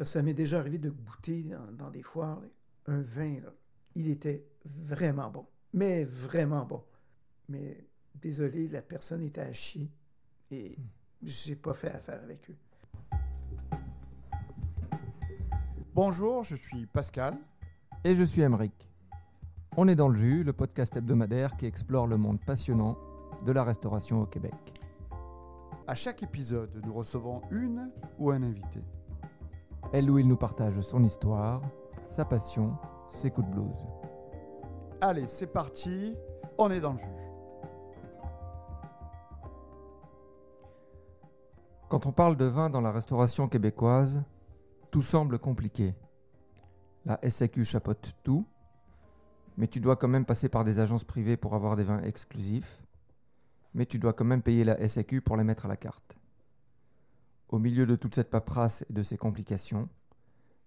Parce que ça m'est déjà arrivé de goûter dans, dans des foires un vin. là. Il était vraiment bon. Mais vraiment bon. Mais désolé, la personne était à chier. Et j'ai pas fait affaire avec eux. Bonjour, je suis Pascal. Et je suis Emeric. On est dans le jus, le podcast hebdomadaire qui explore le monde passionnant de la restauration au Québec. À chaque épisode, nous recevons une ou un invité. Elle où il nous partage son histoire, sa passion, ses coups de blues. Allez, c'est parti, on est dans le jus. Quand on parle de vin dans la restauration québécoise, tout semble compliqué. La SAQ chapeaute tout, mais tu dois quand même passer par des agences privées pour avoir des vins exclusifs, mais tu dois quand même payer la SAQ pour les mettre à la carte. Au milieu de toute cette paperasse et de ces complications,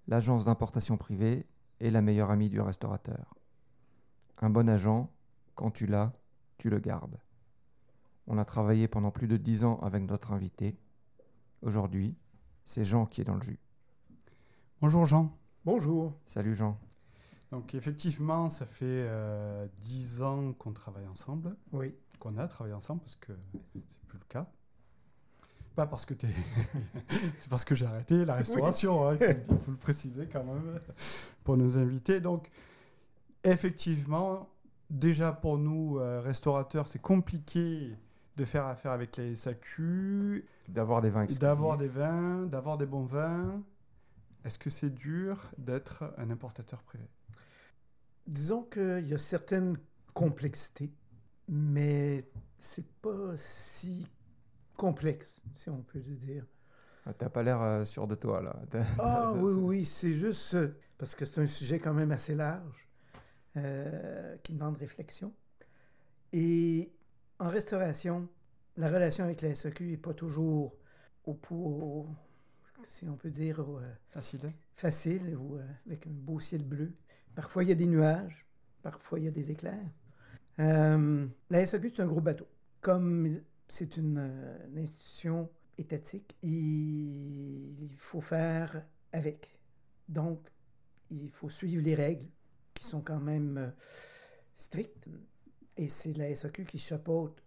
l'agence d'importation privée est la meilleure amie du restaurateur. Un bon agent, quand tu l'as, tu le gardes. On a travaillé pendant plus de dix ans avec notre invité. Aujourd'hui, c'est Jean qui est dans le jus. Bonjour Jean. Bonjour. Salut Jean. Donc effectivement, ça fait euh, 10 ans qu'on travaille ensemble, Oui. qu'on a travaillé ensemble parce que c'est plus le cas. Pas parce que tu es... c'est parce que j'ai arrêté la restauration, hein, il, faut, le- il faut le préciser quand même pour nos invités. Donc effectivement, déjà pour nous, euh, restaurateurs, c'est compliqué de faire affaire avec les SAQ, D'avoir des vins. D'avoir des vins, d'avoir des bons vins. Est-ce que c'est dur d'être un importateur privé? Disons qu'il y a certaines complexités, mais c'est pas si complexe, si on peut le dire. Ah, T'as pas l'air euh, sûr de toi là. Ah oui, oui, c'est juste parce que c'est un sujet quand même assez large euh, qui demande réflexion. Et en restauration, la relation avec la SAQ n'est pas toujours au, au- si on peut dire, au, euh, Facile. facile ou euh, avec un beau ciel bleu. Parfois, il y a des nuages, parfois, il y a des éclairs. La SAQ, c'est un gros bateau. Comme c'est une, euh, une institution étatique, il, faut faire avec. Donc, il faut suivre les règles qui sont quand même euh, strictes. Et c'est la SAQ qui chapeaute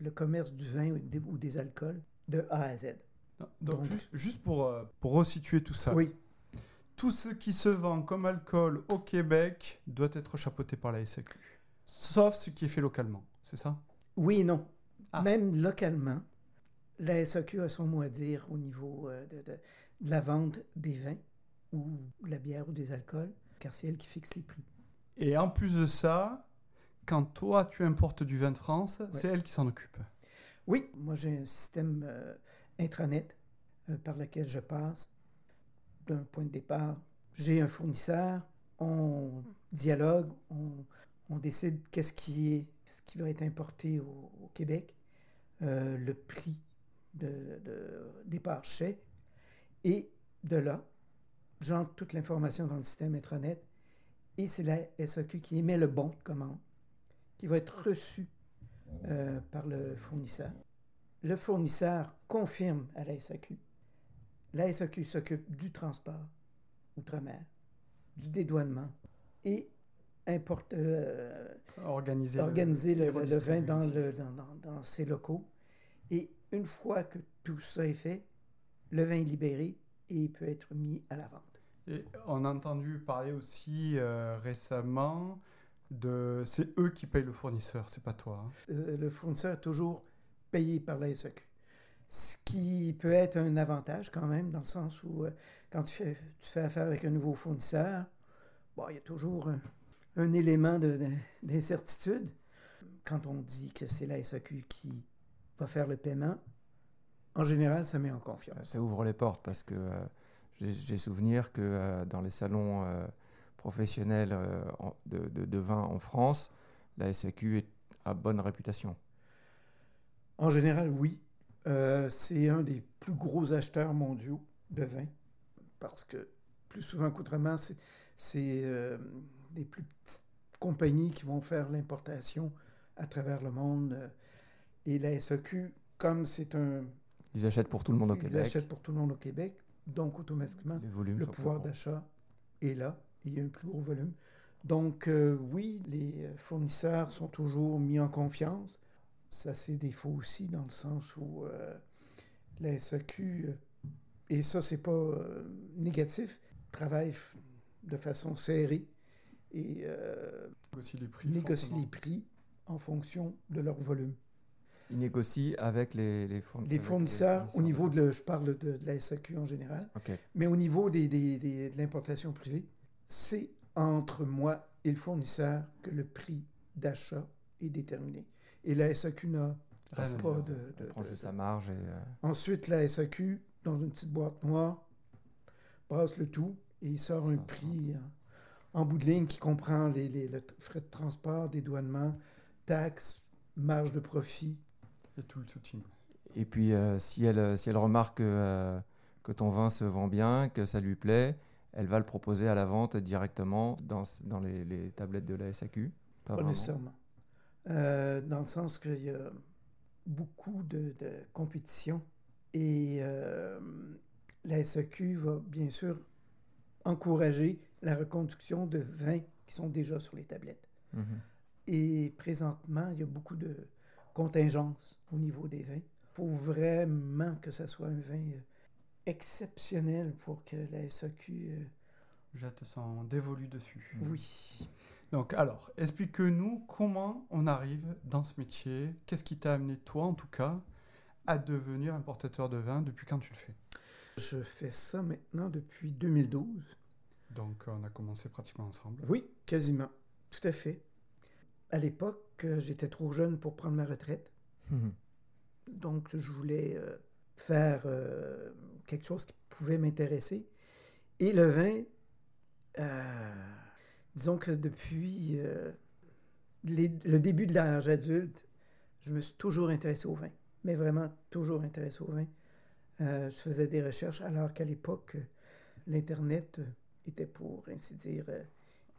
le commerce du vin ou des, ou des alcools de A à Z. Donc, Donc- juste, juste pour, euh, pour resituer tout ça. Oui, Tout ce qui se vend comme alcool au Québec doit être chapeauté par la SAQ. Sauf ce qui est fait localement, c'est ça? Oui et non. Ah. Même localement, la SAQ a son mot à dire au niveau euh, de, de- de la vente des vins ou de la bière ou des alcools, car c'est elle qui fixe les prix. Et en plus de ça, quand toi tu importes du vin de France, c'est elle qui s'en occupe. Oui, moi j'ai un système euh, intranet euh, par lequel je passe d'un point de départ. J'ai un fournisseur, on dialogue, on, on décide qu'est-ce qui est, ce qui va être importé au, au Québec, euh, le prix de, de départ et de là, j'entre toute l'information dans le système intranet, et c'est la SAQ qui émet le bon de commande, qui va être reçu euh, par le fournisseur. Le fournisseur confirme à la SAQ. La SAQ s'occupe du transport outre-mer, du dédouanement et importe, euh, Organiser, organiser le, les le- le vin dans, le, dans, dans- dans ses locaux. Et une fois que tout ça est fait, le vin est libéré et il peut être mis à la vente. Et on a entendu parler aussi euh, récemment de. C'est eux qui payent le fournisseur, c'est pas toi. hein? Euh, le fournisseur est toujours payé par la SAQ. Ce qui peut être un avantage quand même, dans le sens où euh, quand tu fais, tu fais affaire avec un nouveau fournisseur, bon, il y a toujours un, un élément de- de- d'incertitude. Quand on dit que c'est la SAQ qui va faire le paiement, en général, ça met en confiance. Ça ouvre les portes parce que euh, j'ai souvenir que euh, dans les salons euh, professionnels de, de- de vin en France, la SAQ est à bonne réputation. En général, oui. C'est un des plus gros acheteurs mondiaux de vin parce que plus souvent qu'autrement, c'est, des plus petites compagnies qui vont faire l'importation à travers le monde. Et la SAQ, comme c'est un... Ils achètent pour tout le monde au Ils Québec. achètent pour tout le monde au Québec. Donc, automatiquement, le pouvoir d'achat est là et il y a un plus gros volume. Donc, euh, oui, les fournisseurs sont toujours mis en confiance. Ça, c'est défaut aussi, dans le sens où euh, la SAQ, euh, et ça, c'est pas euh, négatif, travaille de façon serrée et euh, Négocie les prix. négocie fortement. les prix en fonction de leur volume. Ils négocient avec les, les, fourn- Les fournisseurs, au niveau de, le- je parle de, de la SAQ en général, Ok. mais au niveau des, des- des- de l'importation privée, c'est entre moi et le fournisseur que le prix d'achat est déterminé. Et la SAQ n'a à pas dire. de... de- sa marge et. euh, Ensuite, la SAQ, dans une petite boîte noire, brasse le tout et il sort un prix en, en bout de ligne qui comprend les, les- le t- frais de transport, dédouanement, taxes, marge de profit. Et tout le soutien. Et puis, euh, si, elle, euh, si elle remarque que, euh, que ton vin se vend bien, que ça lui plaît, elle va le proposer à la vente directement dans, dans les, les tablettes de la SAQ. Pas Pas vraiment. nécessairement. Euh, dans le sens qu'il y a beaucoup de, de compétition et euh, la SAQ va bien sûr encourager la reconduction de vins qui sont déjà sur les tablettes. Mhm. Et présentement, il y a beaucoup de contingences au niveau des vins. Il faut vraiment que ça soit un vin euh, exceptionnel pour que la SAQ... euh, Jette son dévolu dessus. Oui. Donc, alors, explique-nous comment on arrive dans ce métier. Qu'est-ce qui t'a amené, toi en tout cas, à devenir importateur de vin Depuis quand tu le fais? Je fais ça maintenant depuis 2012. Donc, on a commencé pratiquement ensemble. Oui, quasiment. Tout à fait. À l'époque, euh, j'étais trop jeune pour prendre ma retraite. Mhm. Donc, je voulais euh, faire euh, quelque chose qui pouvait m'intéresser. Et le vin, euh, disons que depuis les- le début de l'âge adulte, je me suis toujours intéressé au vin. Mais vraiment, toujours intéressé au vin. Je faisais des recherches alors qu'à l'époque, l'Internet était, pour ainsi dire,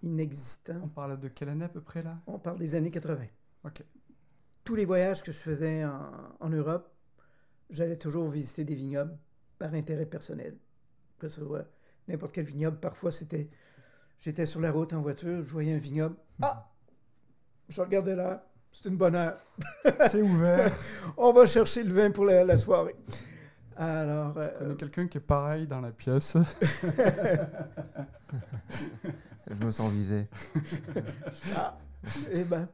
inexistant. On parle de quelle année à peu près là? On parle des années 80. Ok. Tous les voyages que je faisais en, en Europe, j'allais toujours visiter des vignobles par intérêt personnel. Que ce soit n'importe quel vignoble. Parfois, c'était. J'étais sur la route en voiture, je voyais un vignoble. Ah Je regardais là, c'est une bonne heure. C'est ouvert. On va chercher le vin pour la, la soirée. Alors, euh, Je connais quelqu'un qui est pareil dans la pièce? Je me sens visé. Ah, eh ben.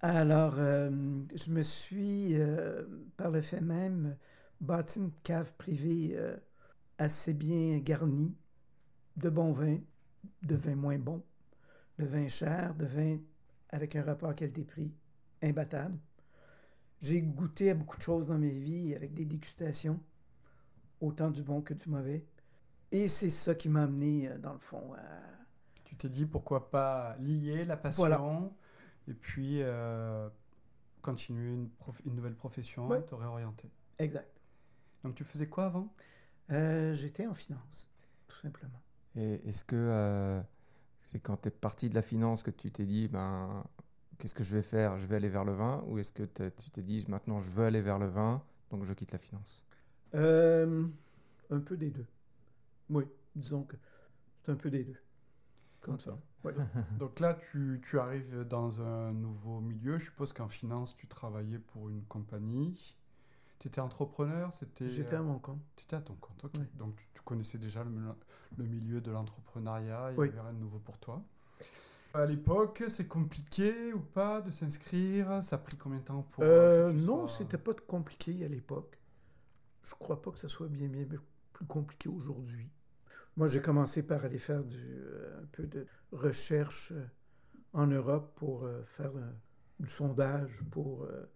Alors, euh, je me suis, euh, par le fait même, bâti une cave privée euh, assez bien garnie, de bons vins, de vins moins bons, de vins chers, de vins avec un rapport qualité-prix imbattable. J'ai goûté à beaucoup de choses dans mes vies avec des dégustations, autant du bon que du mauvais. Et c'est ça qui m'a amené, euh, dans le fond, à, Tu t'es dit pourquoi pas lier la passion Voilà. et puis euh, continuer une, prof- une nouvelle profession, Ouais. te réorienter. Exact. Donc tu faisais quoi avant? Euh, J'étais en finance, tout simplement. Et est-ce que euh, c'est quand tu es parti de la finance que tu t'es dit, ben, qu'est-ce que je vais faire? Je vais aller vers le vin? Ou est-ce que tu t'es dit, maintenant je veux aller vers le vin, donc je quitte la finance? Euh, un peu des deux. Oui, disons que c'est un peu des deux. Comme ça. Ouais. Donc là, tu, tu arrives dans un nouveau milieu. Je suppose qu'en finance, tu travaillais pour une compagnie. Tu étais entrepreneur c'était, J'étais à euh, mon compte. T'étais à ton compte, ok. Oui. Donc tu, tu connaissais déjà le, le milieu de l'entrepreneuriat, il Oui. n'y avait rien de nouveau pour toi. À l'époque, c'est compliqué ou pas de s'inscrire? Ça a pris combien de temps pour... Euh, tu non, sois- c'était pas compliqué à l'époque. Je crois pas que ce soit bien, bien plus compliqué aujourd'hui. Moi, j'ai commencé par aller faire du, euh, un peu de recherche euh, en Europe pour euh, faire euh, du sondage, pour euh,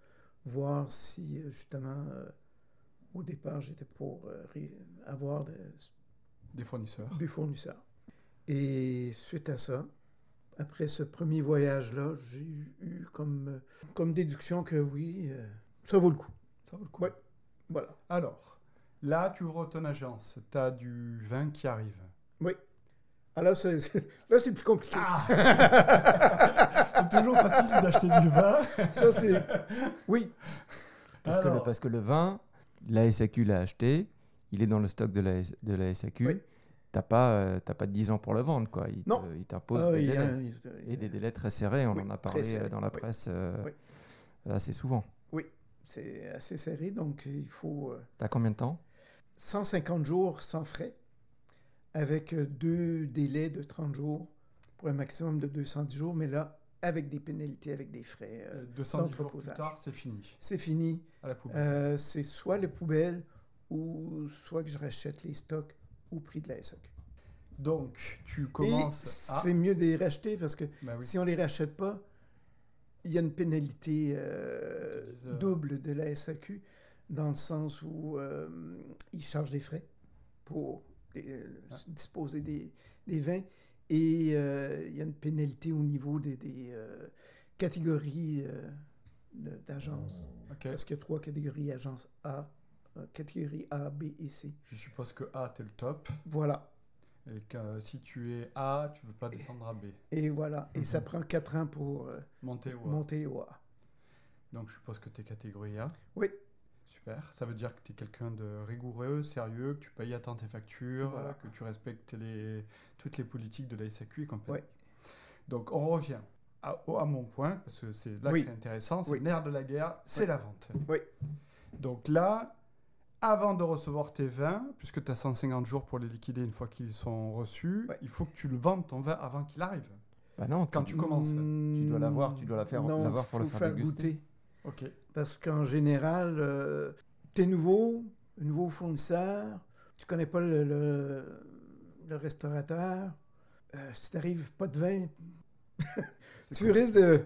voir si, euh, justement, euh, au départ, j'étais pour euh, avoir de- Des fournisseurs. des fournisseurs. Et suite à ça, après ce premier voyage-là, j'ai eu comme, comme déduction que oui, euh, ça vaut le coup. Ça vaut le coup. Ouais. Voilà. Alors, là, tu ouvres ton agence. Tu as du vin qui arrive. Ah là, c'est, c'est- là, c'est plus compliqué. c'est toujours facile d'acheter du vin. Ça, c'est... Oui, parce que, le, parce que le vin, la SAQ l'a acheté, il est dans le stock de la, de la SAQ. Oui. T'as pas, euh, t'as pas de 10 ans pour le vendre, quoi. Il te- Non. il t'impose Ah, des il a- délais. il Et des délais très serrés, on Oui, en a parlé euh, dans la oui. presse euh, Oui. assez souvent. C'est assez serré, donc il faut euh, T'as combien de temps? 150 jours sans frais, avec deux délais de 30 jours pour un maximum de 210 jours, mais là, avec des pénalités, avec des frais. euh, Euh, 210 jours plus tard, c'est fini. c'est fini. À la poubelle. Euh, c'est soit les poubelles ou soit que je rachète les stocks au prix de la SAQ. Donc, tu commences à... c'est mieux de les racheter parce que oui. si on les rachète pas, il y a une pénalité euh, double de la SAQ dans le sens où euh, ils chargent des frais pour euh, Ah. disposer des, des vins et il y a une pénalité au niveau des, des, catégories d'agences. Ok. Parce qu'il y a trois catégories agence A, catégorie A, B et C. Je suppose que A, t'es le top. Voilà. Et que euh, si tu es A, tu veux pas descendre à B. Et voilà. Et ça Mhm. prend quatre ans pour euh, Monter ou A. monter au A. Donc, je suppose que tu es catégorie A. Oui. Super. Ça veut dire que tu es quelqu'un de rigoureux, sérieux, que tu payes à temps tes factures, Voilà. que tu respectes les, toutes les politiques de la SAQ et compagnie. Ouais. Donc, on revient à, au- à mon point, parce que c'est là Oui. que c'est intéressant. C'est Oui. le nerf de la guerre, c'est Oui. la vente. Oui. Donc là, avant de recevoir tes vins, puisque tu as 150 jours pour les liquider une fois qu'ils sont reçus, Ouais. il faut que tu le vendes ton vin avant qu'il arrive. Bah non, Quand tu commences. Tu dois l'avoir, tu dois la faire- Non, l'avoir pour le faut faire déguster. goûter. Ok. Parce qu'en général, euh, t'es nouveau, un nouveau fournisseur, tu connais pas le, le- le restaurateur. Euh, si t'arrives pas de vin, tu cool. risques de-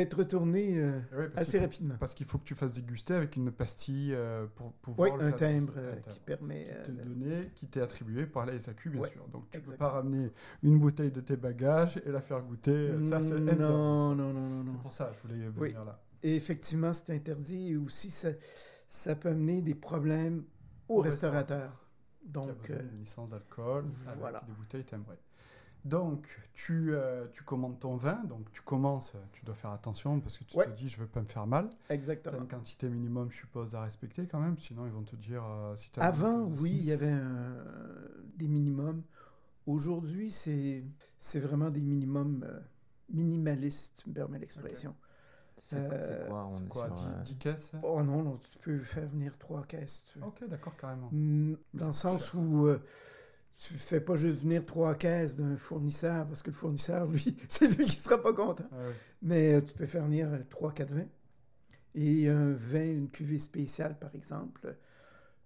d'être retourné euh, Ouais, parce assez rapidement. Parce qu'il faut que tu fasses déguster avec une pastille euh, pour Oui, pouvoir le un timbre euh, qui permet. qui t'est donné, qui t'est attribué par la SAQ, bien Ouais, sûr. Donc tu ne peux pas ramener une bouteille de tes bagages et la faire goûter. Ça, c'est interdit. non, non, non, non, C'est pour ça que je voulais Oui. venir là. Et effectivement, c'est interdit. Et aussi, ça, ça peut amener des problèmes aux Au restaurateurs. Qui a Donc, besoin euh, licence d'alcool voilà. des bouteilles timbrées. Donc, tu, euh, tu commandes ton vin, donc tu commences, tu dois faire attention parce que tu Ouais. te dis, je veux pas me faire mal. Tu as exactement. une quantité minimum, je suppose, à respecter quand même, sinon ils vont te dire euh, si tu as Avant, oui, il y avait un- des minimums. Aujourd'hui, c'est c'est vraiment des minimums euh, minimalistes, tu me permets l'expression. C'est Euh, c'est quoi On est quoi, sur, 10, euh, 10 caisses? Oh non, non, tu peux faire venir trois caisses. tu. Ok, d'accord, carrément. Dans le sens cher. où euh, tu fais pas juste venir trois caisses d'un fournisseur, parce que le fournisseur, lui, c'est lui qui sera pas content. Ah. Mais euh, tu peux faire venir euh, trois, quatre vins. Et un vin, une cuvée spéciale, par exemple,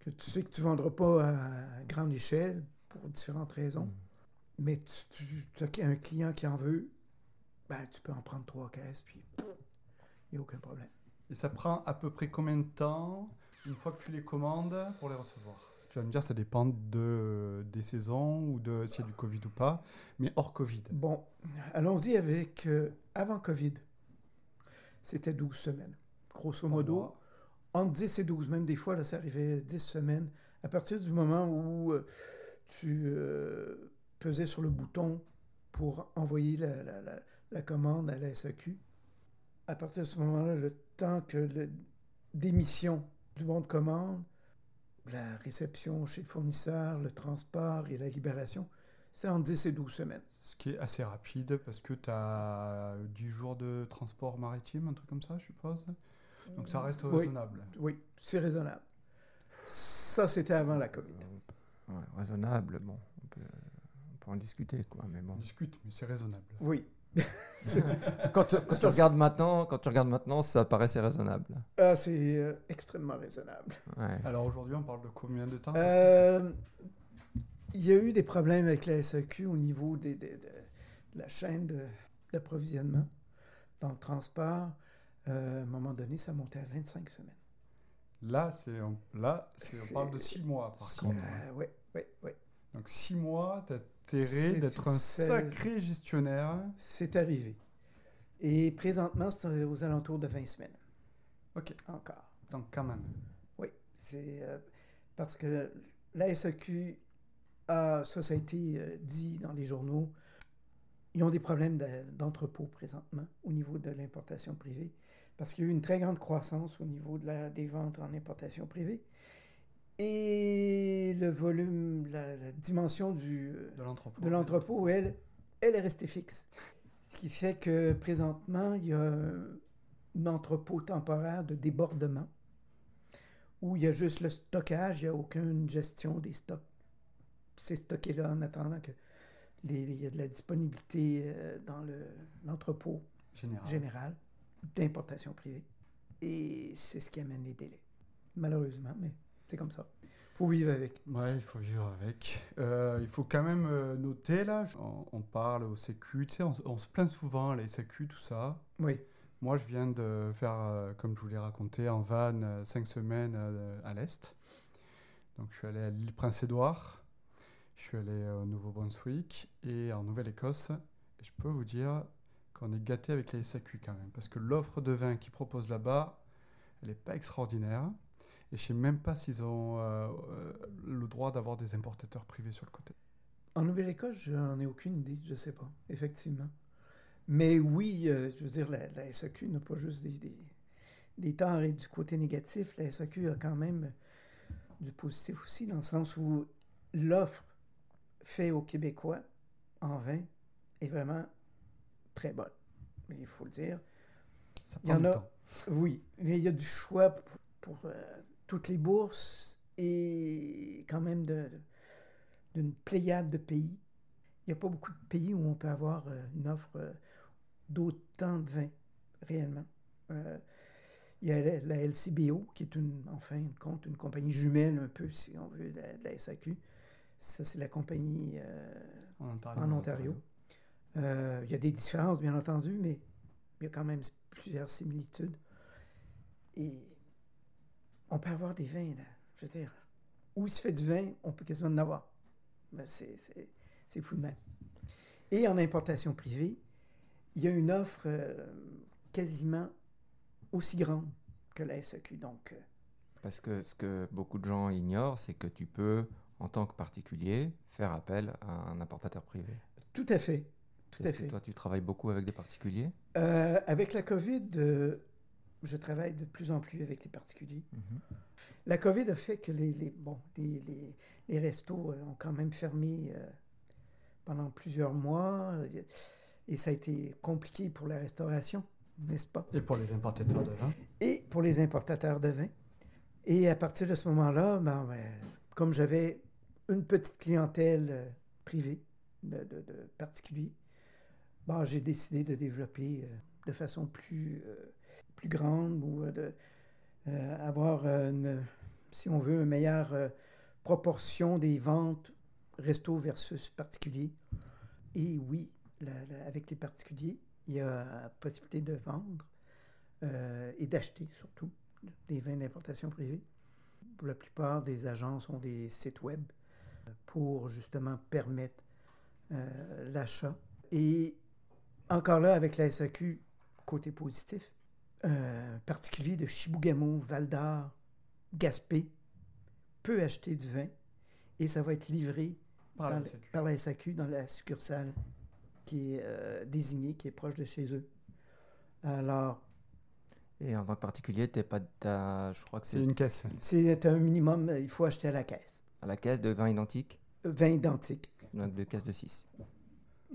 que tu sais que tu ne vendras pas à grande échelle pour différentes raisons. Mm. Mais tu, tu as un client qui en veut, ben, tu peux en prendre trois caisses, puis il n'y a aucun problème. Et ça prend à peu près combien de temps, une fois que tu les commandes, pour les recevoir? Tu vas me dire, ça dépend de, des saisons ou de s'il y a du Covid ou pas, mais hors Covid. Bon, allons-y avec euh, avant COVID. C'était 12 semaines. Grosso modo, entre 10 et 12, même des fois, là, ça arrivait 10 semaines. À partir du moment où euh, tu euh, pesais sur le bouton pour envoyer la, la- la- la commande à la SAQ, à partir de ce moment-là, le temps que le- d'émission du bon de commande, la réception chez le fournisseur, le transport et la libération, c'est entre 10 et 12 semaines. Ce qui est assez rapide parce que tu as 10 jours de transport maritime, un truc comme ça, je suppose. Donc ça reste Oui. raisonnable. Oui, c'est raisonnable. Ça, c'était avant la COVID. Ouais, raisonnable, bon, on peut, on peut en discuter, quoi, mais bon. On discute, mais c'est raisonnable. Oui. Quand, tu- quand tu regardes maintenant, quand tu regardes maintenant, ça paraissait raisonnable. Ah, c'est euh, extrêmement raisonnable. Ouais. Alors aujourd'hui, on parle de combien de temps? Euh, il y a eu des problèmes avec la SAQ au niveau des- des- de la chaîne d'approvisionnement dans le transport. Euh, à un moment donné, ça montait à 25 semaines. Là, c'est on, là, on parle de 6 mois par Six contre. mois. oui, oui, oui. Donc 6 mois, tu as d'être un sacré gestionnaire. C'est arrivé. Et présentement, c'est aux alentours de 20 semaines. Ok. Encore. Donc quand même. Oui, c'est euh, parce que la SAQ a, ça, ça a été euh, dit dans les journaux, ils ont des problèmes de- d'entrepôt présentement au niveau de l'importation privée, parce qu'il y a eu une très grande croissance au niveau de la, des ventes en importation privée. Et le volume, la, la dimension du, De l'entrepôt. elle, elle est restée fixe. Ce qui fait que présentement, il y a un entrepôt temporaire de débordement où il y a juste le stockage, il n'y a aucune gestion des stocks. C'est stocké là en attendant que les- il y a de la disponibilité euh, dans le- l'entrepôt Général. général d'importation privée. Et c'est ce qui amène les délais. Malheureusement, mais c'est comme ça. faut vivre avec. Ouais, il faut vivre avec. Euh, il faut quand même euh, noter, là, on, on parle au sécu, tu sais, on, se plaint souvent, les sécu, tout ça. Oui. Moi, je viens de faire, euh, comme je vous l'ai raconté, en van, euh, cinq semaines à l'Est. Donc, je suis allé à l'île Prince-Édouard, je suis allé au Nouveau-Brunswick et en Nouvelle-Écosse. Et je peux vous dire qu'on est gâté avec les SAQ quand même, parce que l'offre de vin qu'ils proposent là-bas, elle n'est pas extraordinaire. Et je ne sais même pas s'ils ont euh, euh, le droit d'avoir des importateurs privés sur le côté. En Nouvelle-Écosse, je n'en ai aucune idée, je ne sais pas, effectivement. Mais oui, euh, je veux dire, la, la SAQ n'a pas juste des, des, des torts et du côté négatif. La SAQ a quand même du positif aussi, dans le sens où l'offre faite aux Québécois en vin est vraiment très bonne. Il faut le dire. Ça Il y prend en du a- temps. Oui, mais il y a du choix pour, pour, euh, toutes les bourses et quand même d'une pléiade de pays. Il n'y a pas beaucoup de pays où on peut avoir euh, une offre euh, d'autant de vins, réellement. Euh, il y a la, la LCBO, qui est une, en fin de compte une compagnie jumelle, un peu, si on veut, de la, de la SAQ. Ça, c'est la compagnie euh, En Ontario. en Ontario. Euh, il y a des différences, bien entendu, mais il y a quand même plusieurs similitudes. Et on peut avoir des vins, là. Je veux dire, où il se fait du vin, on peut quasiment en avoir. Ben, c'est, fou de même. Et en importation privée, il y a une offre euh, quasiment aussi grande que la SAQ. Donc, euh, Parce que ce que beaucoup de gens ignorent, c'est que tu peux, en tant que particulier, faire appel à un importateur privé. tout à fait. Tout à Est-ce que fait. toi, tu travailles beaucoup avec des particuliers? Euh, avec la COVID, je travaille de plus en plus avec les particuliers. La COVID a fait que les, les- bon, les, les- les restos euh, ont quand même fermé euh, pendant plusieurs mois et ça a été compliqué pour la restauration, n'est-ce pas? Et pour les importateurs de vin? Et pour les importateurs de vin. Et à partir de ce moment-là, ben, ben, comme j'avais une petite clientèle euh, privée de, de- de particuliers, ben, j'ai décidé de développer euh, de façon plus, euh, plus grande ou euh, de euh, avoir, euh, une, si on veut, une meilleure proportion des ventes resto versus particulier. Et oui, avec les particuliers, il y a la possibilité de vendre et d'acheter surtout des vins d'importation privée. Pour la plupart des agences ont des sites web pour justement permettre l'achat. Et encore là, avec la SAQ, côté positif, euh, un particulier de Chibougamau, Val-d'Or, Gaspé peut acheter du vin et ça va être livré par la SAQ. par la SAQ dans la succursale qui est euh, désignée, qui est proche de chez eux. Alors, Et en tant que particulier, t'es pas, t'as- je crois que C'est une caisse. c'est un minimum, il faut acheter à la caisse. à la caisse de vin identique, Vin identique. donc de caisse de 6.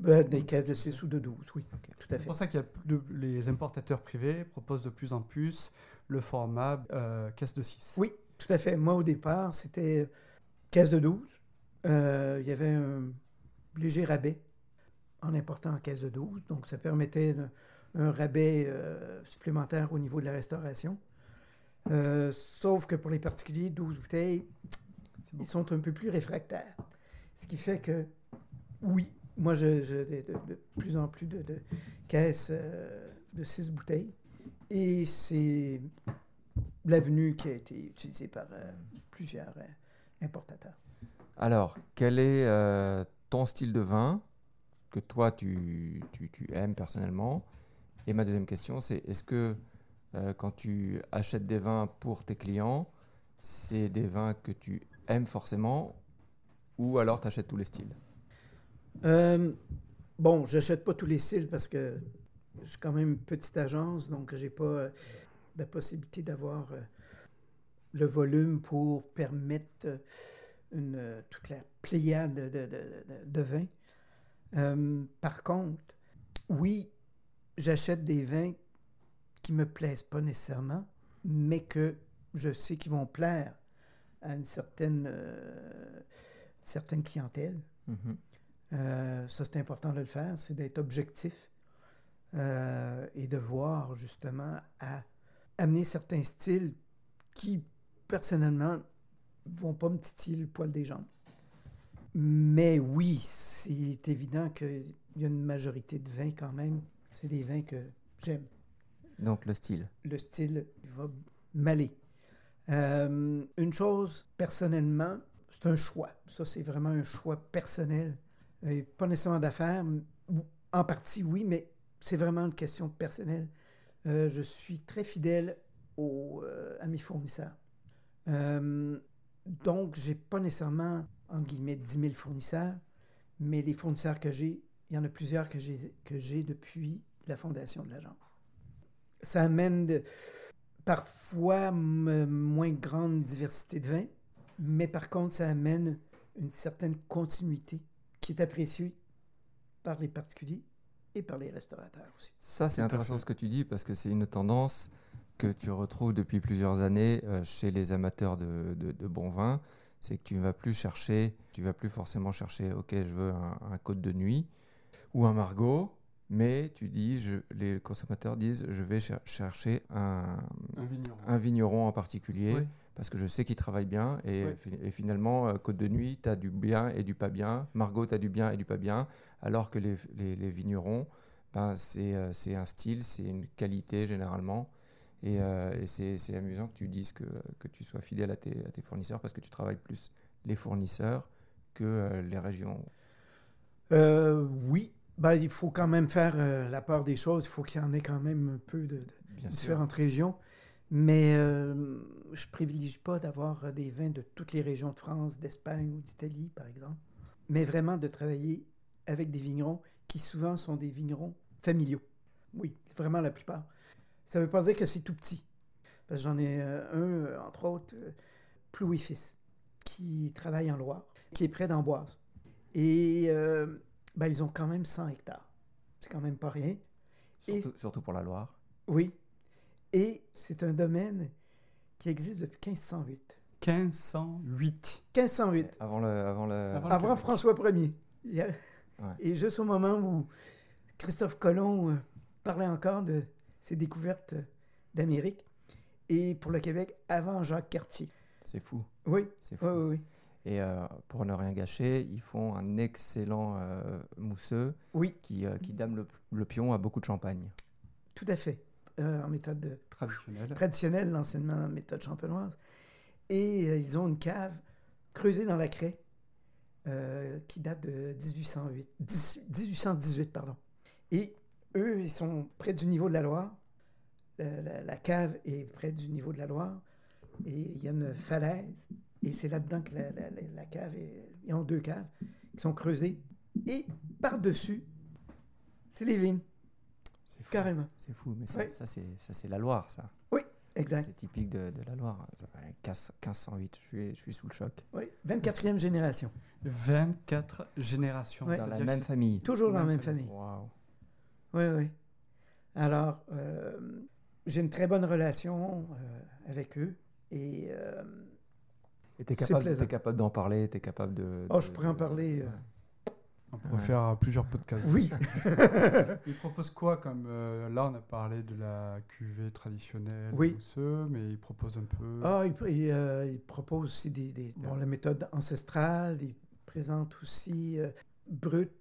Euh, des caisses de 6 ou de 12, oui, tout à C'est fait. pour ça de- les importateurs privés proposent de plus en plus le format euh, caisse de 6. Oui, tout à fait. Moi, au départ, c'était caisse de 12. Euh, il y avait un léger rabais en important en caisse de 12. Donc, ça permettait un, un rabais euh, supplémentaire au niveau de la restauration. Sauf que pour les particuliers, 12 bouteilles, ils sont un peu plus réfractaires. Ce qui fait que, oui, moi, je, je- de, plus en plus de, caisses euh, de 6 bouteilles. Et c'est l'avenue qui a été utilisée par euh, plusieurs euh, importateurs. Alors, quel est ton style de vin que toi tu, tu- tu aimes personnellement? Et ma deuxième question, c'est est-ce que quand tu achètes des vins pour tes clients, c'est des vins que tu aimes forcément ou alors tu achètes tous les styles? Euh, bon, je n'achète pas tous les styles parce que je suis quand même une petite agence, donc j'ai pas euh, la possibilité d'avoir euh, le volume pour permettre une, toute la pléiade de, vins. Par contre, oui, j'achète des vins qui me plaisent pas nécessairement, mais que je sais qu'ils vont plaire à une certaine, clientèle. Mhm. Euh, ça, c'est important de le faire, c'est d'être objectif euh, et de voir justement à amener certains styles qui, personnellement, vont pas me titiller le poil des jambes. Mais oui, c'est évident qu'il y a une majorité de vins quand même. C'est des vins que j'aime. Donc le style. Le style va m'aller. Euh, une chose, personnellement, c'est un choix. Ça, c'est vraiment un choix personnel. Et pas nécessairement d'affaires. En partie, oui, mais c'est vraiment une question personnelle. Euh, je suis très fidèle euh, à mes fournisseurs. Euh, donc, j'ai pas nécessairement, entre guillemets, 10 000 fournisseurs, mais les fournisseurs que j'ai, il y en a plusieurs que j'ai, depuis la fondation de l'agence. Ça amène parfois moins grande diversité de vins, mais par contre, ça amène une certaine continuité qui est appréciée par les particuliers et par les restaurateurs aussi. Ça, c'est intéressant ce que tu dis parce que c'est une tendance que tu retrouves depuis plusieurs années euh, chez les amateurs de, de, de bon vin. C'est que tu ne vas plus chercher, tu vas plus forcément chercher, ok, je veux un, un côte de nuit ou un margot, mais tu dis, je- les consommateurs disent, je vais cher- chercher un, Un vigneron. un vigneron en particulier Oui. parce que je sais qu'il travaille bien et, Oui. fi- et finalement, euh, Côte de Nuit, tu as du bien et du pas bien. Margot, tu as du bien et du pas bien. Alors que les, les- les vignerons, ben, c'est euh, c'est un style, c'est une qualité généralement. Et, euh, et c'est c'est amusant que tu dises que, que tu sois fidèle à tes, à tes fournisseurs parce que tu travailles plus les fournisseurs que euh, les régions. Euh, oui, ben, il faut quand même faire euh, la part des choses. Il faut qu'il y en ait quand même un peu de, de Bien sûr. différentes régions. Mais euh, je privilégie pas d'avoir euh, des vins de toutes les régions de France, d'Espagne ou d'Italie, par exemple. Mais vraiment de travailler avec des vignerons qui souvent sont des vignerons familiaux. Oui, vraiment la plupart. Ça ne veut pas dire que c'est tout petit. Parce que j'en ai euh, un, entre autres, Plou et Fils, qui travaille en Loire, qui est près d'Amboise. Et euh, ben, ils ont quand même 100 hectares. C'est quand même pas rien. Et- Surtout, surtout pour la Loire. Oui. Et c'est un domaine qui existe depuis 1508. 1508. 1508, Avant le, avant le, Avant. François Ier. Ouais. Et juste au moment où Christophe Colomb euh, parlait encore de ses découvertes euh, d'Amérique. Et pour le Québec, avant Jacques Cartier. c'est fou. Oui, C'est fou. oui, oui. oui. Et euh, pour ne rien gâcher, ils font un excellent euh, mousseux Oui, qui, euh, qui dame le, le pion à beaucoup de champagne. tout à fait. Euh, en méthode Traditionnel. traditionnelle, l'enseignement en méthode champenoise. Et euh, ils ont une cave creusée dans la craie euh, qui date de 1808, 10 1818. Pardon. Et eux, ils sont près du niveau de la Loire. La, la- la cave est près du niveau de la Loire. Et il y a une falaise. Et c'est là-dedans que la, la- la- la cave est. Ils ont deux caves qui sont creusées. Et par-dessus, c'est les vignes, C'est fou. carrément. C'est fou, mais ça, Ouais. ça, c'est, ça c'est la Loire, ça. Exact. C'est typique de, de la Loire. Ça fait 15 1508, je suis, je suis sous le choc. Oui, 24e génération. 24 générations. Ouais. Dans la même famille. Toujours dans la Même même famille. Waouh. Oui, oui. Alors, euh, j'ai une très bonne relation euh, avec eux. Et euh, Et t'es C'est capable, plaisant. t'es capable d'en parler, t'es capable de. Oh, je pourrais en parler, euh. On pourrait Ouais. faire euh, plusieurs podcasts. oui, Il propose quoi comme euh, là on a parlé de la cuvée traditionnelle Oui. mousseux, mais il propose un peu ah, il, il, euh, il propose aussi des, des- bon, la méthode ancestrale. Il présente aussi euh, brut,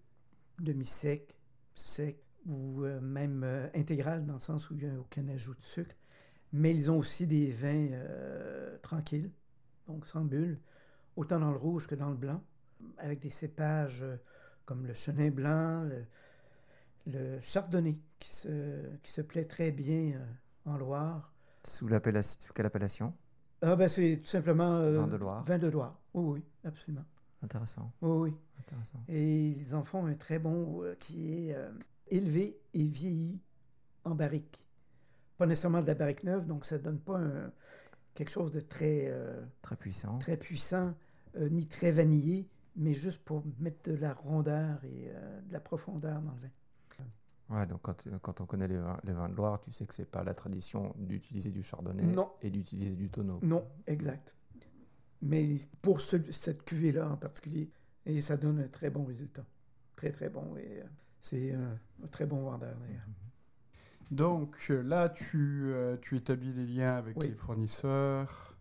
demi-sec, sec ou euh, même euh, intégral dans le sens où il n'y a aucun ajout de sucre. Mais ils ont aussi des vins euh, tranquilles, donc sans bulles, autant dans le rouge que dans le blanc, avec des cépages euh, comme le chenin blanc, le, le chardonnay, qui se, qui se plaît très bien euh, en Loire. Sous, sous quelle appellation? Ah ben c'est tout simplement... euh, Vin de Loire. Vin de Loire, oui, oui, absolument. Intéressant. Oui, oui. intéressant. Et ils en font un très bon euh, qui est euh, élevé et vieilli en barrique. Pas nécessairement de la barrique neuve, donc ça donne pas un- quelque chose de très, euh, Très puissant. très puissant, euh, ni très vanillé, mais juste pour mettre de la rondeur et euh, de la profondeur dans le vin. Ouais, donc quand, quand on connaît les vins, les vins de Loire, tu sais que c'est pas la tradition d'utiliser du chardonnay Non. et d'utiliser du tonneau. Non, exact. Mais pour ce- cette cuvée-là en particulier, et ça donne un très bon résultat. Très, très bon. Et c'est un très bon vendeur, d'ailleurs. Donc euh, là, tu, euh, tu établis des liens avec Oui. les fournisseurs.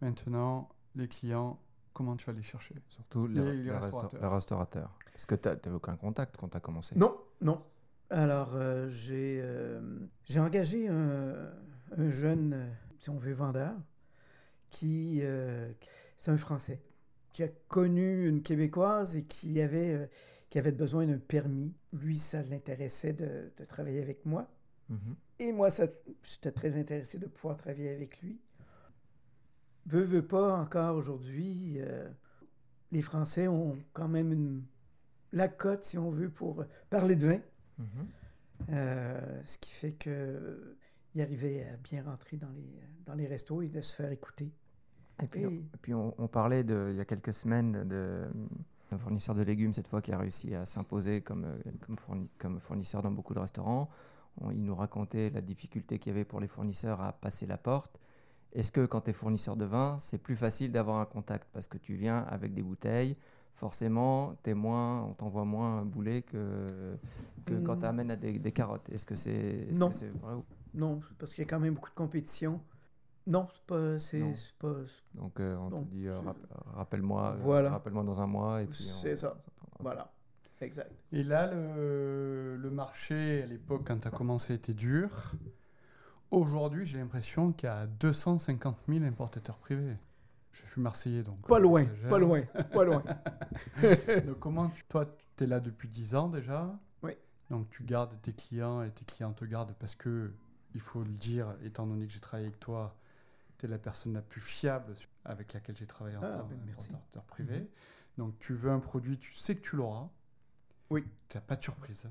Maintenant, les clients, comment tu vas les chercher? Surtout Les- les, les les resta- restaurateurs. Est-ce que tu n'avais aucun contact quand tu as commencé? Non, non. Alors, euh, j'ai euh, engagé un, un jeune, si on veut, vendeur, qui, euh, c'est un Français, qui a connu une Québécoise et qui avait, euh, qui avait besoin d'un permis. Lui, ça l'intéressait de, de travailler avec moi. Mhm. Et moi, j'étais très intéressé de pouvoir travailler avec lui. Veux, veux pas, encore aujourd'hui, euh, les Français ont quand même une, la cote, si on veut, pour parler de vin. Mhm. Euh, ce qui fait que il arrivait à bien rentrer dans les, dans les restos et de se faire écouter. Et puis, on, Et- et puis on, on parlait de, il y a quelques semaines de- d'un fournisseur de légumes cette fois qui a réussi à s'imposer comme, euh, comme, fourni- comme fournisseur dans beaucoup de restaurants. On- il nous racontait la difficulté qu'il y avait pour les fournisseurs à passer la porte. Est-ce que quand tu es fournisseur de vin, c'est plus facile d'avoir un contact? Parce que tu viens avec des bouteilles Forcément, t'es moins, on t'envoie moins bouler que, que quand Mm. tu amènes des, des carottes. Est-ce que c'est est-ce Non. que c'est vrai ou- Non, parce qu'il y a quand même beaucoup de compétition. Non, c'est pas. C'est, pas Donc euh, on Non. te dit euh, rap- rappelle-moi, euh, Voilà. rappelle-moi dans un mois et puis on- C'est ça. ok. voilà. Exact. Et là, le, le marché, à l'époque, quand tu as commencé, était dur. Aujourd'hui, j'ai l'impression qu'il y a 250 000 importateurs privés. Je suis marseillais, donc... Pas euh, loin, j'exagère. pas loin, pas loin. Donc comment tu, toi, tu es là depuis 10 ans déjà. Oui. Donc tu gardes tes clients et tes clients te gardent parce que, il faut le dire, étant donné que j'ai travaillé avec toi, tu es la personne la plus fiable avec laquelle j'ai travaillé en Ah, tant ben, qu'importateur privé. Donc tu veux un produit, tu sais que tu l'auras. Oui. Tu n'as pas de surprise.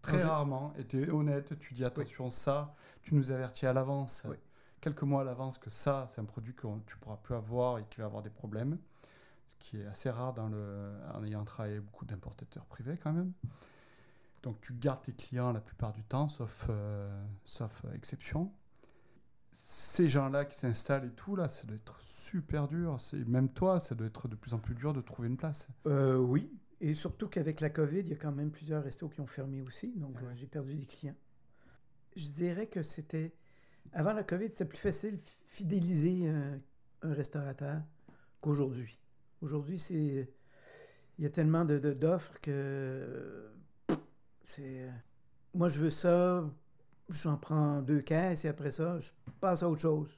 Très Non, je- rarement, et tu es honnête, tu dis attention, ça, tu nous avertis à l'avance, Oui. quelques mois à l'avance, que ça, c'est un produit que tu pourras plus avoir et qui va avoir des problèmes. Ce qui est assez rare dans le, en ayant travaillé beaucoup d'importateurs privés quand même. Donc tu gardes tes clients la plupart du temps, sauf, euh, sauf euh, exception. Ces gens-là qui s'installent et tout, là, ça doit être super dur. Même toi, ça doit être de plus en plus dur de trouver une place. Euh, oui, et surtout qu'avec la COVID, il y a quand même plusieurs restos qui ont fermé aussi, donc Ah ouais. euh, j'ai perdu des clients. Je dirais que c'était, avant la COVID, c'était plus facile fidéliser un, un restaurateur qu'aujourd'hui. Aujourd'hui, c'est, il y a tellement de, de- d'offres que c'est, moi je veux ça, j'en prends deux caisses et après ça, je passe à autre chose.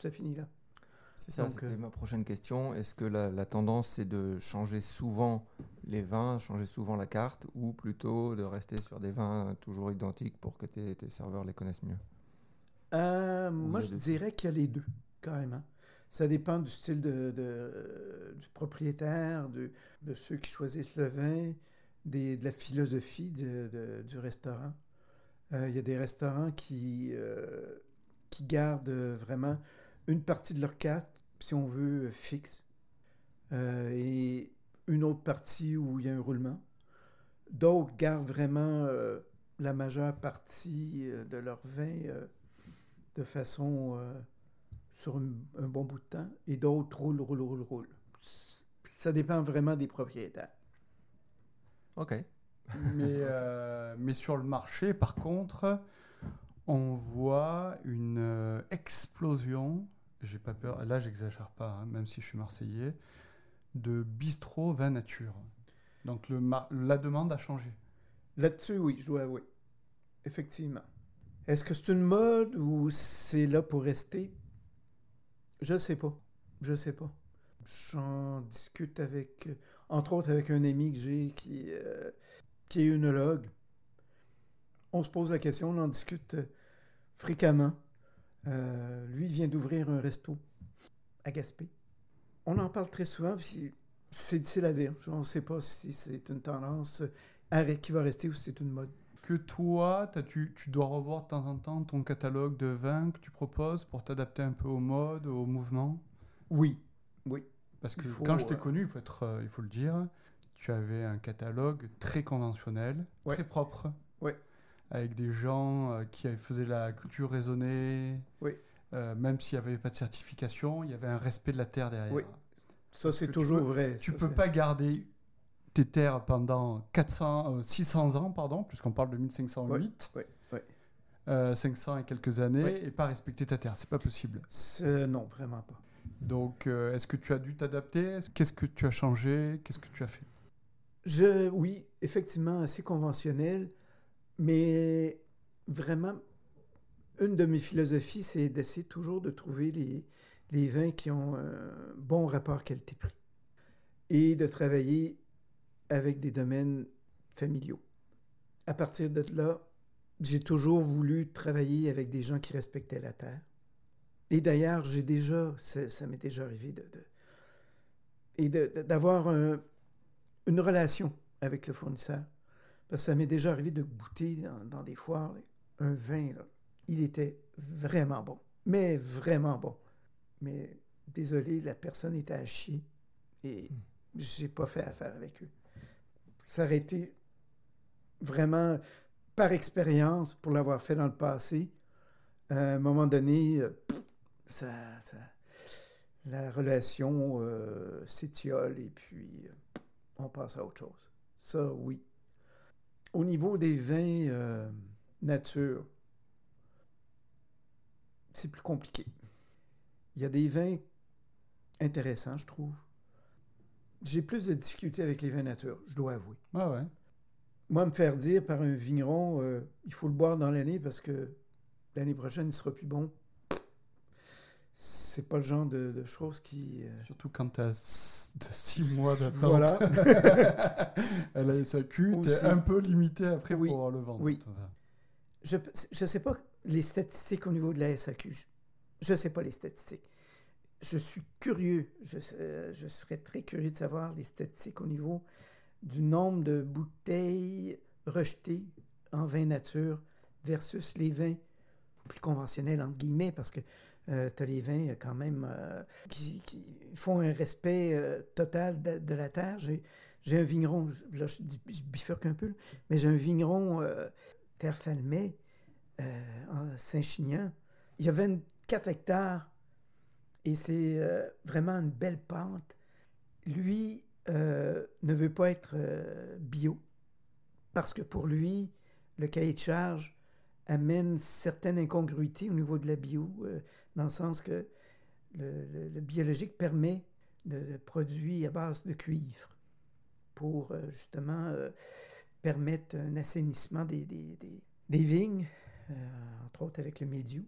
Ça finit là. C'est ça, c'était euh, ma prochaine question. Est-ce que la, la tendance, c'est de changer souvent les vins, changer souvent la carte, ou plutôt de rester sur des vins toujours identiques pour que tes, tes serveurs les connaissent mieux? Euh, moi, je dirais qu'il y a les deux, carrément. Ça dépend du style de, de- du propriétaire, de, de ceux qui choisissent le vin, des- de la philosophie de- du restaurant. Euh, il y a des restaurants qui, euh, qui gardent vraiment une partie de leur carte, si on veut, fixe, euh, et une autre partie où il y a un roulement. D'autres gardent vraiment euh, la majeure partie euh, de leur vin euh, de façon euh, sur un, un bon bout de temps, et d'autres roulent, roulent, roulent, roulent. Ça dépend vraiment des propriétaires. Ok. mais, euh, mais sur le marché, par contre, on voit une euh, explosion, j'ai pas peur, là j'exagère pas, hein, même si je suis marseillais, de bistrot vin nature. Donc le la demande a changé. Là-dessus, oui, je dois avouer. Effectivement. Est-ce que c'est une mode ou c'est là pour rester? Je sais pas. Je sais pas. J'en discute avec, entre autres avec un ami que j'ai qui, euh, qui est œnologue. On se pose la question, on en discute euh, fréquemment. Euh, lui, vient d'ouvrir un resto à Gaspé. On en parle très souvent, puis c'est difficile à dire. On ne sait pas si c'est une tendance arrêt qui va rester ou si c'est une mode. que toi, tu, tu dois revoir de temps en temps ton catalogue de vins que tu proposes pour t'adapter un peu au mode, au mouvement Oui, oui. Parce que faut, quand je t'ai euh, connu, il faut, être, euh, il faut le dire, tu avais un catalogue très conventionnel, Ouais. très propre. Avec des gens euh, qui faisaient la culture raisonnée. Oui. Euh, même s'il n'y avait pas de certification, il y avait un respect de la terre derrière. Oui. Ça, c'est tu toujours peux- vrai. Tu ça, peux pas garder tes terres pendant 400, euh, 600 ans, pardon, puisqu'on parle de 1508, Oui, oui. euh, 500 et quelques années, et pas respecter ta terre. C'est pas possible. Non, vraiment pas. Donc, euh, est-ce que tu as dû t'adapter? Qu'est-ce que tu as changé? Qu'est-ce que tu as fait? Je, oui, effectivement, assez conventionnel, mais vraiment, une de mes philosophies, c'est d'essayer toujours de trouver les, vins qui ont un bon rapport qualité-prix et de travailler avec des domaines familiaux. À partir de là, j'ai toujours voulu travailler avec des gens qui respectaient la terre. Et d'ailleurs, j'ai déjà, ça, m'est déjà arrivé de, d'avoir un- une relation avec le fournisseur. Parce que ça m'est déjà arrivé de goûter dans, dans des foires un vin. là. Il était vraiment bon. Mais vraiment bon. Mais désolé, la personne était à chier. Et j'ai pas fait affaire avec eux. Ça aurait été vraiment par expérience, pour l'avoir fait dans le passé, à un moment donné, euh, ça- la relation euh, s'étiole et puis euh, on passe à autre chose. Ça, oui. Au niveau des vins euh, nature, c'est plus compliqué. Il y a des vins intéressants, je trouve. J'ai plus de difficultés avec les vins nature, je dois avouer. Ah ouais? Moi, me faire dire par un vigneron, euh, il faut le boire dans l'année parce que l'année prochaine, il sera plus bon. C'est pas le genre de, de choses qui. euh, Surtout quand tu as 6 mois d'attente. Voilà. Elle a SAQ, tu un peu limité après Oui. pour le vendre. Oui. Je ne sais pas les statistiques au niveau de la SAQ. Je ne sais pas les statistiques. Je suis curieux. Je, euh, je serais très curieux de savoir les statistiques au niveau du nombre de bouteilles rejetées en vin nature versus les vins plus conventionnels, entre guillemets, parce que les vins euh, quand même euh, qui, font un respect euh, total de, la terre. J'ai un vigneron, là je, bifurque un peu, mais j'ai un vigneron euh, terre Falmet, euh, en Saint-Chinian. Il y a 24 hectares et c'est euh, vraiment une belle pente. Lui euh, ne veut pas être euh, bio parce que pour lui, le cahier de charge amène certaines incongruités au niveau de la bio, euh, dans le sens que le, le- le biologique permet de, de produits à base de cuivre pour euh, justement euh, permettre un assainissement des, des- des- des vignes, entre autres avec le médiou.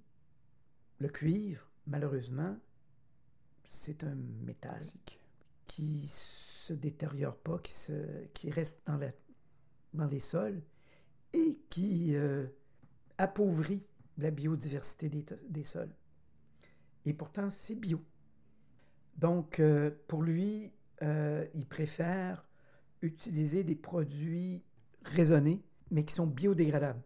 Le cuivre, malheureusement, c'est un métal qui se détériore pas, qui, se, qui reste dans, la, dans les sols et qui appauvrit la biodiversité des, des sols. Et pourtant, c'est bio. Donc, euh, pour lui, euh, il préfère utiliser des produits raisonnés, mais qui sont biodégradables.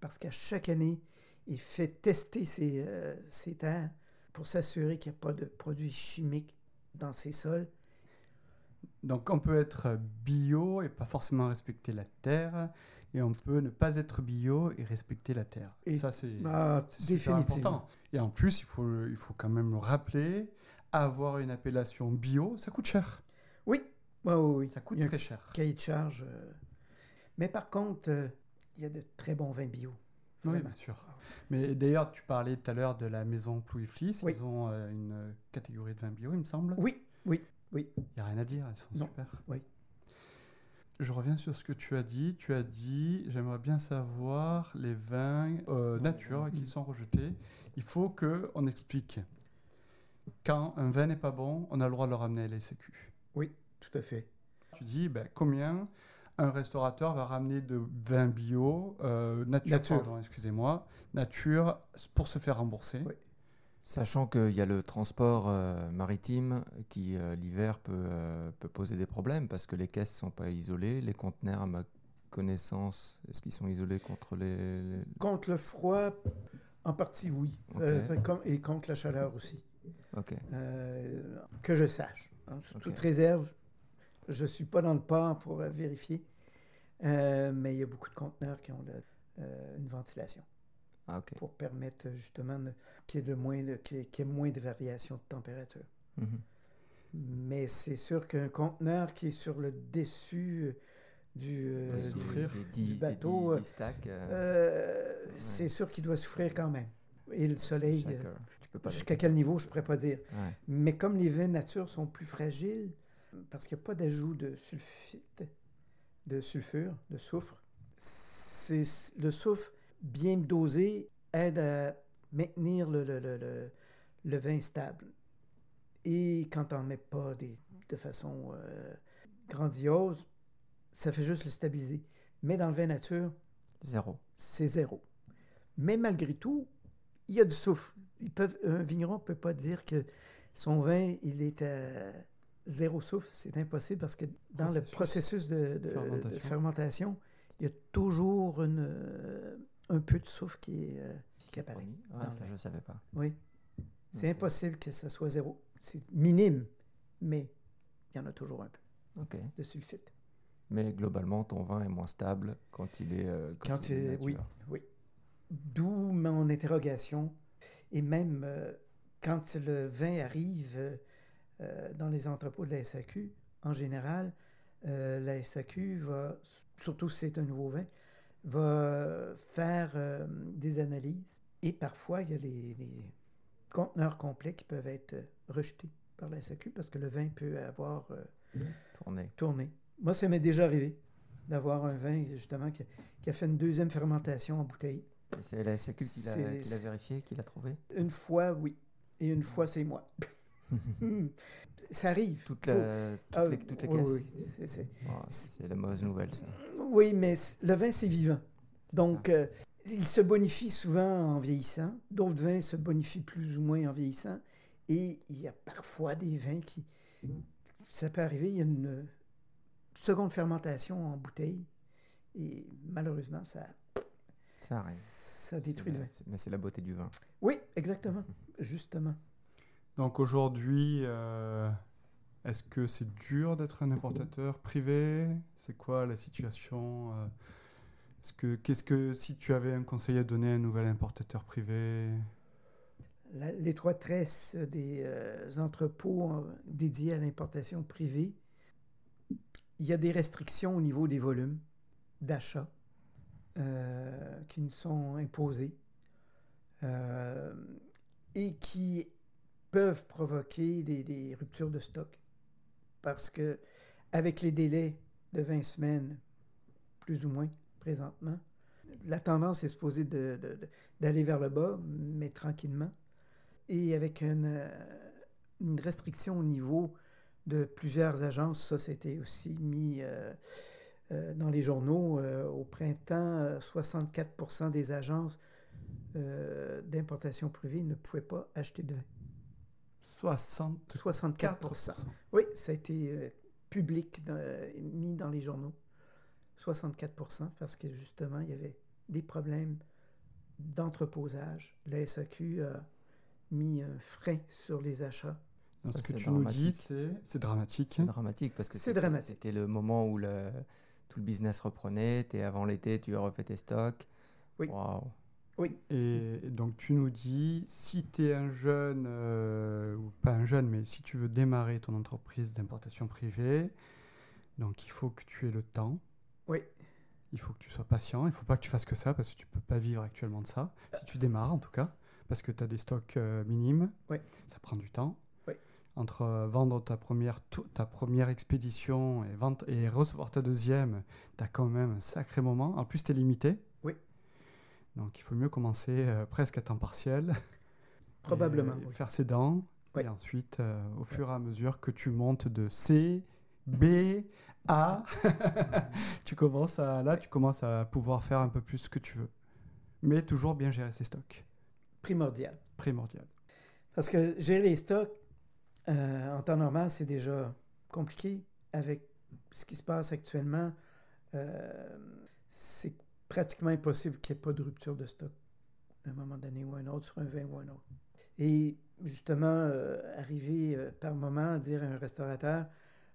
Parce qu'à chaque année, il fait tester ses, euh, ses terres pour s'assurer qu'il n'y a pas de produits chimiques dans ses sols. Donc on peut être bio et pas forcément respecter la terre, et on peut ne pas être bio et respecter la terre. Et- ça c'est Ah, définitivement. important. Et en plus, il faut, il faut quand même le rappeler, avoir une appellation bio, ça coûte cher. Oui, oui, oui. oui. Ça coûte très cher. cahier de charge. euh, Mais par contre, euh, il y a de très bons vins bio. Oui, bien sûr. Mais d'ailleurs, tu parlais tout à l'heure de la maison Plouy Fliss. Oui. Ils ont euh, une catégorie de vin bio, il me semble. Oui, oui, oui. Il n'y a rien à dire, elles sont Non. super. Oui. Je reviens sur ce que tu as dit. Tu as dit, j'aimerais bien savoir les vins euh, nature qui sont rejetés. Il faut qu'on explique. Quand un vin n'est pas bon, on a le droit de le ramener à la SAQ. Tout à fait. Tu dis, ben, combien un restaurateur va ramener de vin bio, euh, nature, excusez-moi, nature, pour se faire rembourser? Oui. Sachant qu'il y a le transport euh, maritime qui, euh, l'hiver, peut, euh, peut poser des problèmes parce que les caisses ne sont pas isolées, les conteneurs, à ma connaissance Est-ce qu'ils sont isolés contre les... les- Contre le froid, en partie, oui. Et contre la chaleur aussi. Que je sache. hein, sous toute réserve, je ne suis pas dans le port pour vérifier. Mais il y a beaucoup de conteneurs qui ont une ventilation Ah, pour permettre justement qu'il y, ait de moins de- qu'il y ait- qu'il y ait moins de variations de température. Mhm. Mais c'est sûr qu'un conteneur qui est sur le dessus euh, du, euh, du- bateau, euh, euh, euh, c'est sûr qu'il doit souffrir quand même. Et le soleil, euh, jusqu'à quel niveau, je ne pourrais pas dire. Ouais. Mais comme les vins nature sont plus fragiles, parce qu'il n'y a pas d'ajout de sulfite, de sulfure, de soufre, c'est le soufre bien dosé aide à maintenir le, le- le- le- le vin stable. Et quand on ne met pas des- de façon euh, grandiose, ça fait juste le stabiliser. Mais dans le vin nature, Zéro. c'est zéro. Mais malgré tout, il y a du. Ils peuvent, un vigneron ne peut pas dire que son vin, il est à zéro soufre. C'est impossible parce que dans le processus de, de- de Fermentation. il y a toujours une, un peu de soufre qui, est, euh, qui apparaît. Le ça, je savais pas. Oui. C'est impossible que ça soit zéro. C'est minime, mais il y en a toujours un peu Ok. de sulfite. Mais globalement, ton vin est moins stable quand il est. euh, quand, Quand il est il- oui. nature. D'où mon interrogation. Et même euh, quand le vin arrive euh, dans les entrepôts de la SAQ, en général, la SAQ va, surtout si c'est un nouveau vin, va faire euh, des analyses. Et parfois, il y a les, les conteneurs complets qui peuvent être euh, rejetés par la SAQ parce que le vin peut avoir euh, Tourné. tourné. Moi, ça m'est déjà arrivé d'avoir un vin, justement, qui, qui a fait une deuxième fermentation en bouteille. C'est la SAQ qui l'a C'est- qui l'a vérifié, qui l'a trouvé? Une fois, oui. Et une fois, c'est moi. ça arrive. Toute la- toutes Ah, les, toutes les oui, caisses oui, c'est- c'est- Oh, C'est la mauvaise nouvelle, ça. oui, mais le vin, c'est vivant. Donc, euh, il se bonifie souvent en vieillissant. D'autres vins se bonifient plus ou moins en vieillissant. Et il y a parfois des vins qui... Ça peut arriver, il y a une seconde fermentation en bouteille. Et malheureusement, ça, Ça arrive. ça détruit le vin. Mais c'est la beauté du vin. Oui, exactement. Justement. Donc aujourd'hui, euh, est-ce que c'est dur d'être un importateur privé? C'est quoi la situation euh, Est-ce que, qu'est-ce que si tu avais un conseil à donner à un nouvel importateur privé? La- L'étroitesse des euh, entrepôts dédiés à l'importation privée, il y a des restrictions au niveau des volumes d'achat qui nous sont imposés et qui peuvent provoquer des, ruptures de stock. Parce que avec les délais de 20 semaines, plus ou moins présentement, la tendance est supposée de- de- d'aller vers le bas, mais tranquillement et avec une, euh, restriction au niveau de plusieurs agences. Ça, c'était aussi mis euh, euh, dans les journaux. au printemps, euh, 64% des agences d'importation privée ne pouvaient pas acheter de vin. 64 64 Oui, ça a été euh, public, mis dans les journaux. 64% parce que justement, il y avait des problèmes d'entreposage. La SAQ a mis un frein sur les achats. Ce Ça, que c'est tu nous dis, dramatique. c'est, c'est dramatique. C'est dramatique parce que C'est c'était- dramatique. C'était le moment où le, tout le business reprenait. Et avant l'été, tu as refait tes stocks. Oui. Waouh. Et donc tu nous dis, si tu es un jeune, euh, ou pas un jeune, mais si tu veux démarrer ton entreprise d'importation privée, donc il faut que tu aies le temps. Oui. Il faut que tu sois patient. Il ne faut pas que tu fasses que ça parce que tu peux pas vivre actuellement de ça. Si tu démarres en tout cas, parce que tu as des stocks euh, minimes, Oui. ça prend du temps. Oui. Entre euh, vendre ta première, ta première expédition et, et recevoir ta deuxième, tu as quand même un sacré moment. En plus, tu es limité. Donc il faut mieux commencer euh, presque à temps partiel. Probablement, Et oui. Faire ses dents. Et ensuite, euh, au fur et à mesure que tu montes de C, B, A, tu commences à, là, tu commences à pouvoir faire un peu plus ce que tu veux. Mais toujours bien gérer ses stocks. Primordial. Primordial. Parce que gérer les stocks, euh, en temps normal, c'est déjà compliqué avec ce qui se passe actuellement euh, c'est pratiquement impossible qu'il n'y ait pas de rupture de stock à un moment donné ou un autre sur un vin ou un autre. Et justement, euh, arriver euh, par moment à dire à un restaurateur,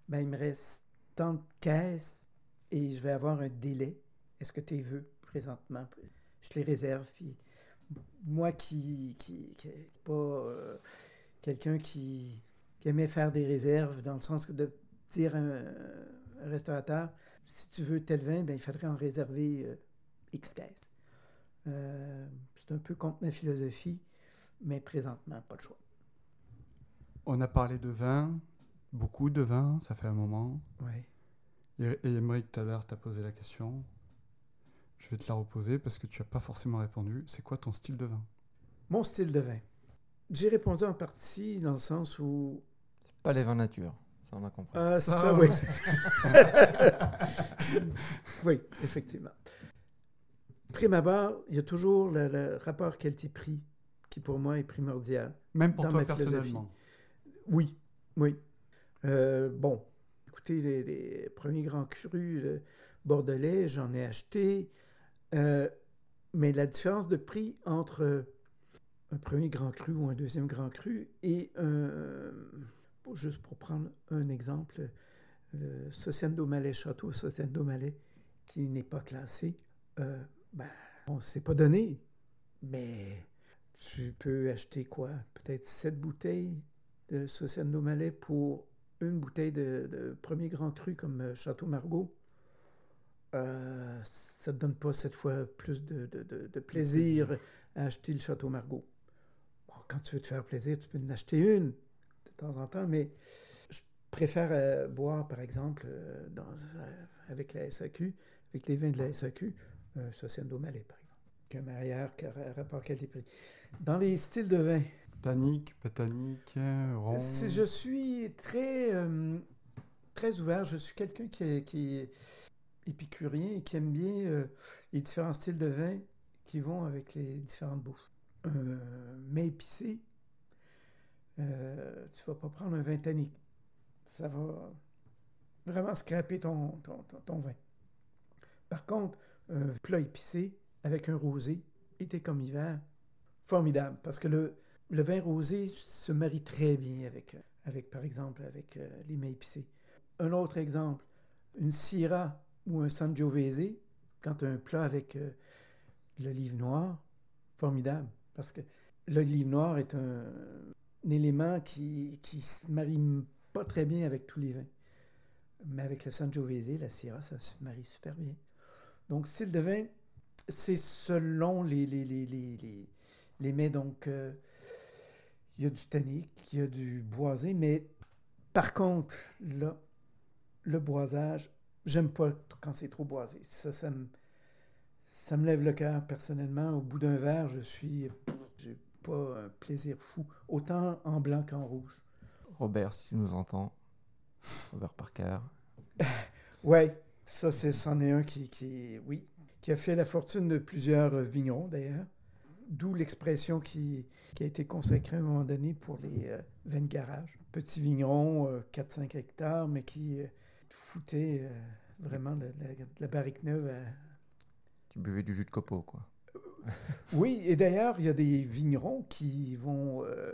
ben, il me reste tant de caisses et je vais avoir un délai. Est-ce que tu veux présentement? Je les réserve. Puis moi qui qui, qui, pas euh, quelqu'un qui, qui, aimait faire des réserves, dans le sens de dire à un, un restaurateur, si tu veux tel vin, ben, il faudrait en réserver euh, X caisses. Euh, c'est un peu contre ma philosophie, mais présentement, pas le choix. On a parlé de vin, beaucoup de vin, ça fait un moment. Oui. Et, et Émeric, tout à l'heure, t'a posé la question. Je vais te la reposer parce que tu n'as pas forcément répondu. C'est quoi ton style de vin? Mon style de vin. J'ai répondu en partie dans le sens où. C'est pas les vins nature, ça on a compris. Ah, ça, Ça, oui. oui, effectivement. Prime abord, il y a toujours le, le rapport qualité-prix qui pour moi est primordial. Même pour Dans toi ma personnellement? Oui, oui. Euh, bon, écoutez, les, les premiers grands crus le bordelais, j'en ai acheté. Euh, mais la différence de prix entre un premier grand cru ou un deuxième grand cru et un, juste pour prendre un exemple, le Sociendo Malais, Château Sociendo Malais, qui n'est pas classé, euh, ben, on ne s'est pas donné, mais tu peux acheter quoi? Peut-être sept bouteilles de Sociendo Malais pour une bouteille de, de premier grand cru comme euh, Château Margaux. Euh, ça ne te donne pas cette fois plus de, de- de- de plaisir à acheter le Château Margaux. Bon, quand tu veux te faire plaisir, tu peux en acheter une de temps en temps, mais je préfère euh, boire, par exemple, euh, dans, euh, avec la SAQ, avec les vins de la SAQ, euh, Sociendo Malais, par exemple, qu'un que ra- rapport qualité-prix. Dans les styles de vin, Tannique, pétanique, rond. c'est- je suis très, euh, très ouvert. Je suis quelqu'un qui est, qui est épicurien et qui aime bien euh, les différents styles de vin qui vont avec les différentes bouffes. Un mets épicé, euh, tu vas pas prendre un vin tannique. Ça va vraiment scraper ton, ton, ton- ton vin. Par contre, un plat épicé avec un rosé, été comme hiver, formidable. Parce que le, vin rosé se marie très bien avec, avec par exemple, avec euh, les mets épicés. Un autre exemple, une Syrah ou un Sangiovese, quand tu as un plat avec euh, l'olive noire, formidable. Parce que l'olive noire est un, un élément qui qui se marie pas très bien avec tous les vins. Mais avec le Sangiovese, la Syrah, ça se marie super bien. Donc, style de vin, c'est selon les, les, les, les, les, les mets. Donc, euh, il y a du tannique, il y a du boisé, mais par contre, là, le boisage, j'aime pas quand c'est trop boisé. Ça, ça me, ça me lève le cœur personnellement. Au bout d'un verre, je suis. J'ai pas un plaisir fou, autant en blanc qu'en rouge. Robert, si tu nous entends, Robert Parker, Ouais, ça, c'est, c'en est un qui, qui, oui, qui a fait la fortune de plusieurs euh, vignerons d'ailleurs. D'où l'expression qui, qui a été consacrée à un moment donné pour les euh, vins de garage. Petits vignerons, euh, 4-5 hectares, mais qui euh, foutaient euh, vraiment de, la, la barrique neuve à, tu buvais du jus de copeaux, quoi. Oui, et d'ailleurs, il y a des vignerons qui vont euh,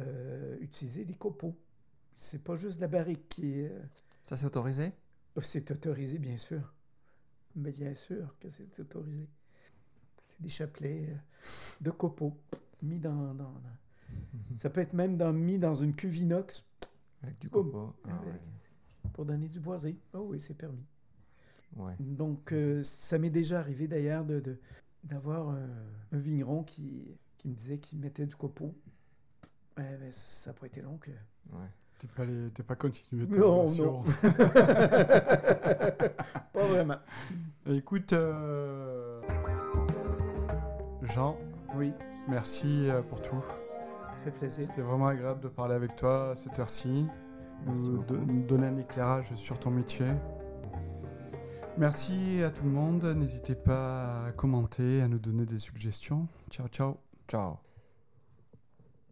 euh, utiliser des copeaux. C'est pas juste la barrique qui est. euh, Ça, c'est autorisé? C'est autorisé, bien sûr. Mais bien sûr que c'est autorisé. C'est des chapelets euh, de copeaux mis dans, dans- Ça peut être même dans, mis dans une cuve inox Avec du Boum. copeau. Ah, Avec. pour donner du boisé. Oh oui, c'est permis. ouais. Donc, euh, ça m'est déjà arrivé d'ailleurs de, de- d'avoir un, un vigneron qui, qui me disait qu'il mettait du copeau. Ouais, mais ça n'a pas été long que. ouais. T'es pas, t'es pas continué ta Non, relation. pas vraiment. Écoute, euh, Jean, Oui, merci euh, pour tout. ça fait plaisir. C'était vraiment agréable de parler avec toi à cette heure-ci, Merci nous, beaucoup. de- nous donner un éclairage sur ton métier. Merci à tout le monde. N'hésitez pas à commenter, à nous donner des suggestions. Ciao, ciao. Ciao.